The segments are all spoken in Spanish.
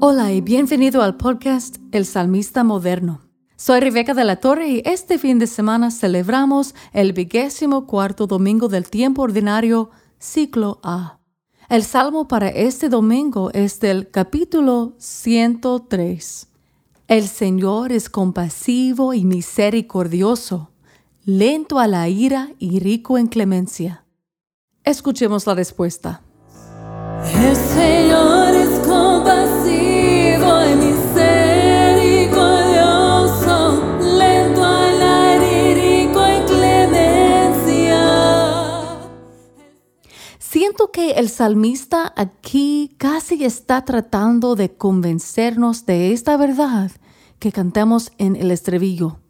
Hola y bienvenido al podcast El Salmista Moderno. Soy Rebeca de la Torre y este fin de semana celebramos el vigésimo cuarto domingo del tiempo ordinario, ciclo A. El salmo para este domingo es del capítulo 103. El Señor es compasivo y misericordioso, lento a la ira y rico en clemencia. Escuchemos la respuesta. El Señor es compasivo salmista aquí casi está tratando de convencernos de esta verdad que cantamos en el estribillo.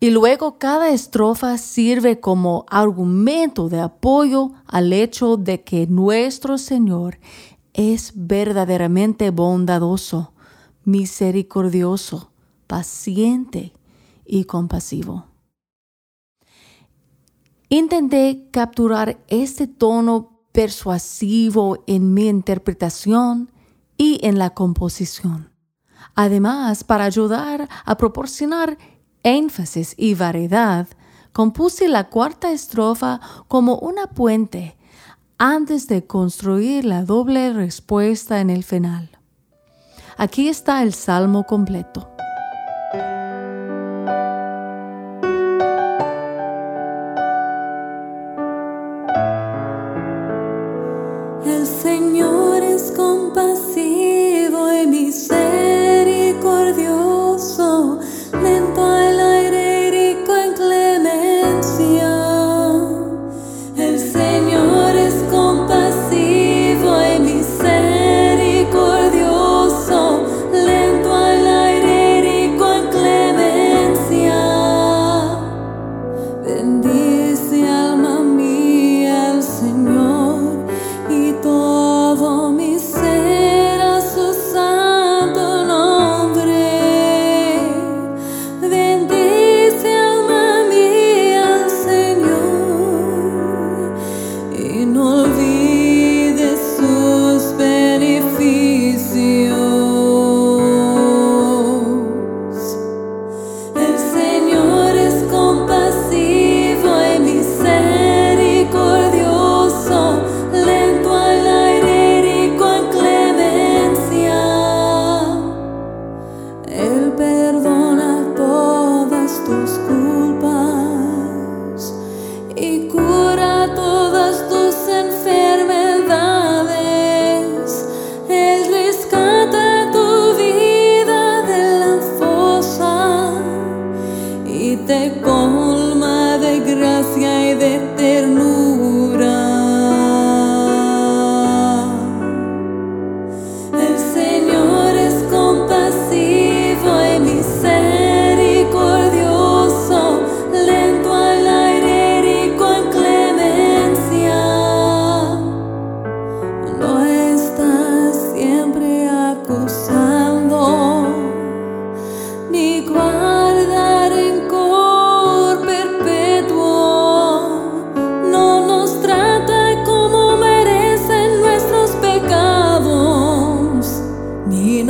Y luego cada estrofa sirve como argumento de apoyo al hecho de que nuestro Señor es verdaderamente bondadoso, misericordioso, paciente y compasivo. Intenté capturar este tono persuasivo en mi interpretación y en la composición. Además, para ayudar a proporcionar énfasis y variedad, compuse la cuarta estrofa como una puente antes de construir la doble respuesta en el final. Aquí está el salmo completo.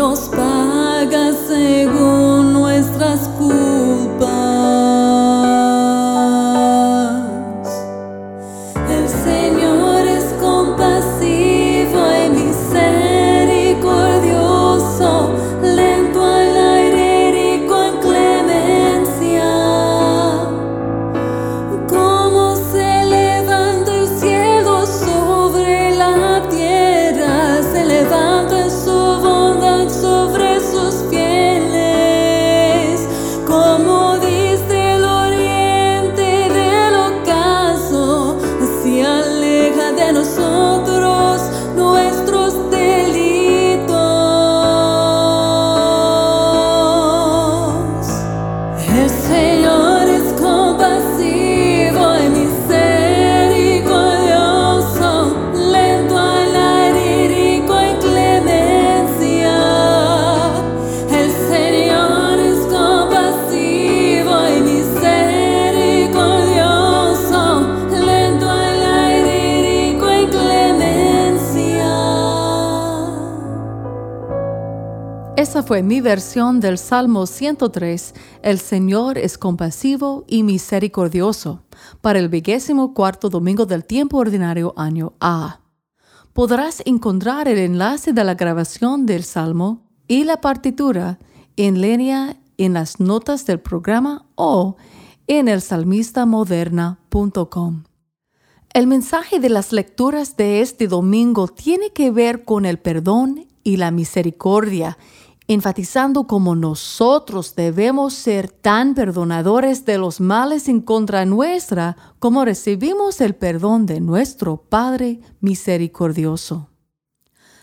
nos pagas, Esa fue mi versión del Salmo 103, El Señor es compasivo y misericordioso, para el vigésimo cuarto domingo del tiempo ordinario año A. Podrás encontrar el enlace de la grabación del Salmo y la partitura en línea en las notas del programa o en el salmistamoderna.com. El mensaje de las lecturas de este domingo tiene que ver con el perdón y la misericordia enfatizando cómo nosotros debemos ser tan perdonadores de los males en contra nuestra como recibimos el perdón de nuestro Padre misericordioso.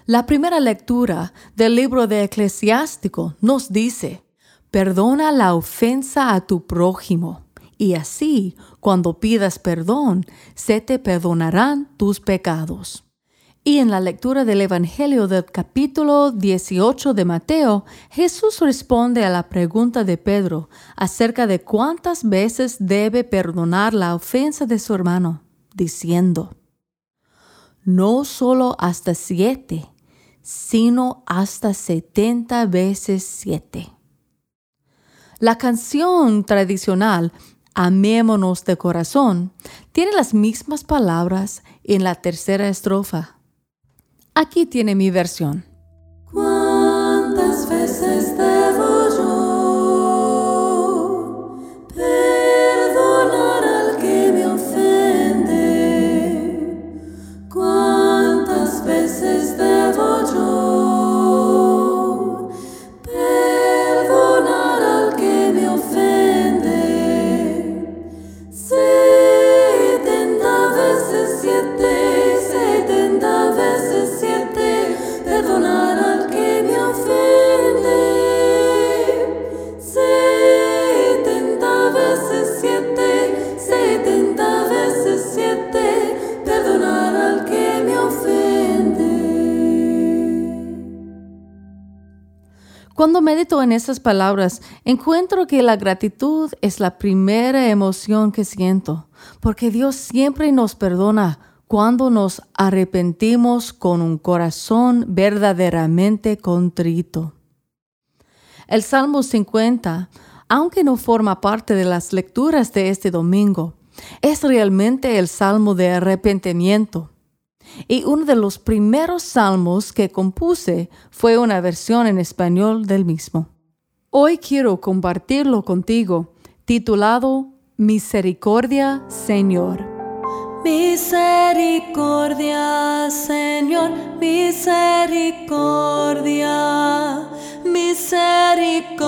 La primera lectura del libro de Eclesiástico nos dice, perdona la ofensa a tu prójimo, y así, cuando pidas perdón, se te perdonarán tus pecados. Y en la lectura del Evangelio del capítulo 18 de Mateo, Jesús responde a la pregunta de Pedro acerca de cuántas veces debe perdonar la ofensa de su hermano, diciendo, no solo hasta siete, sino hasta setenta veces siete. La canción tradicional Amémonos de corazón tiene las mismas palabras en la tercera estrofa Aquí tiene mi versión. ¿Cuántas veces debo Cuando medito en esas palabras, encuentro que la gratitud es la primera emoción que siento, porque Dios siempre nos perdona cuando nos arrepentimos con un corazón verdaderamente contrito. El Salmo 50, aunque no forma parte de las lecturas de este domingo, es realmente el Salmo de arrepentimiento y uno de los primeros salmos que compuse fue una versión en español del mismo. Hoy quiero compartirlo contigo, titulado Misericordia, Señor. Misericordia, Señor, misericordia, misericordia,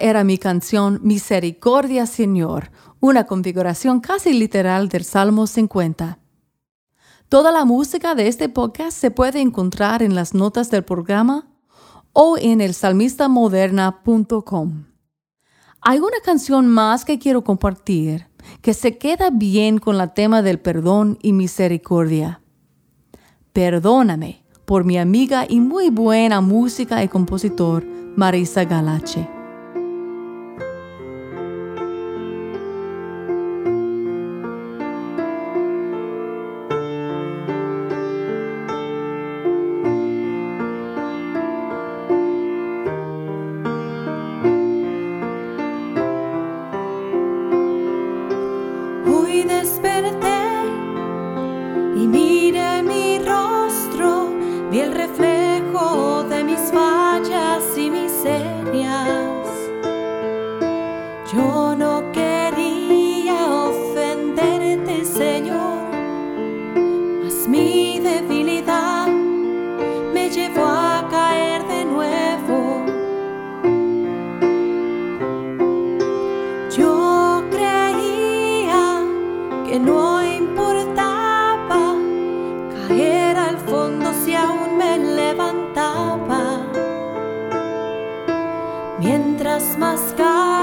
Era mi canción Misericordia Señor, una configuración casi literal del Salmo 50. Toda la música de este podcast se puede encontrar en las notas del programa o en el salmistamoderna.com. Hay una canción más que quiero compartir que se queda bien con el tema del perdón y misericordia. Perdóname por mi amiga y muy buena música y compositor Marisa Galache. vi el reflejo de mis fallas y miserias. Yo no quería ofenderte, Señor, mas mi debilidad me llevó a caer de nuevo. Yo creía que no importaba caer. just my sky.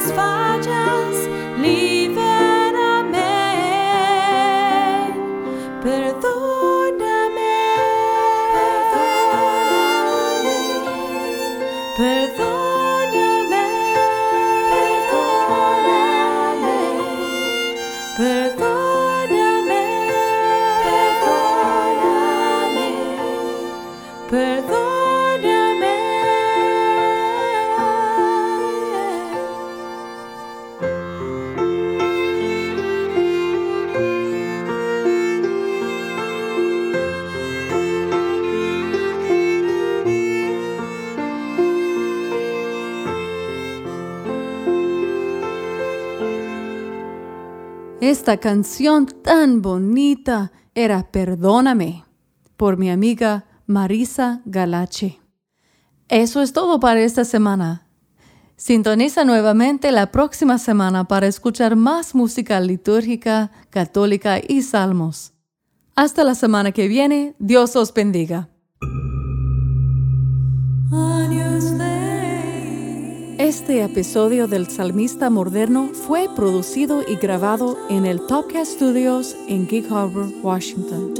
satisfy, just leave. Esta canción tan bonita era Perdóname por mi amiga Marisa Galache. Eso es todo para esta semana. Sintoniza nuevamente la próxima semana para escuchar más música litúrgica, católica y salmos. Hasta la semana que viene, Dios os bendiga. Este episodio del Salmista Moderno fue producido y grabado en el Topcast Studios en Gig Harbor, Washington.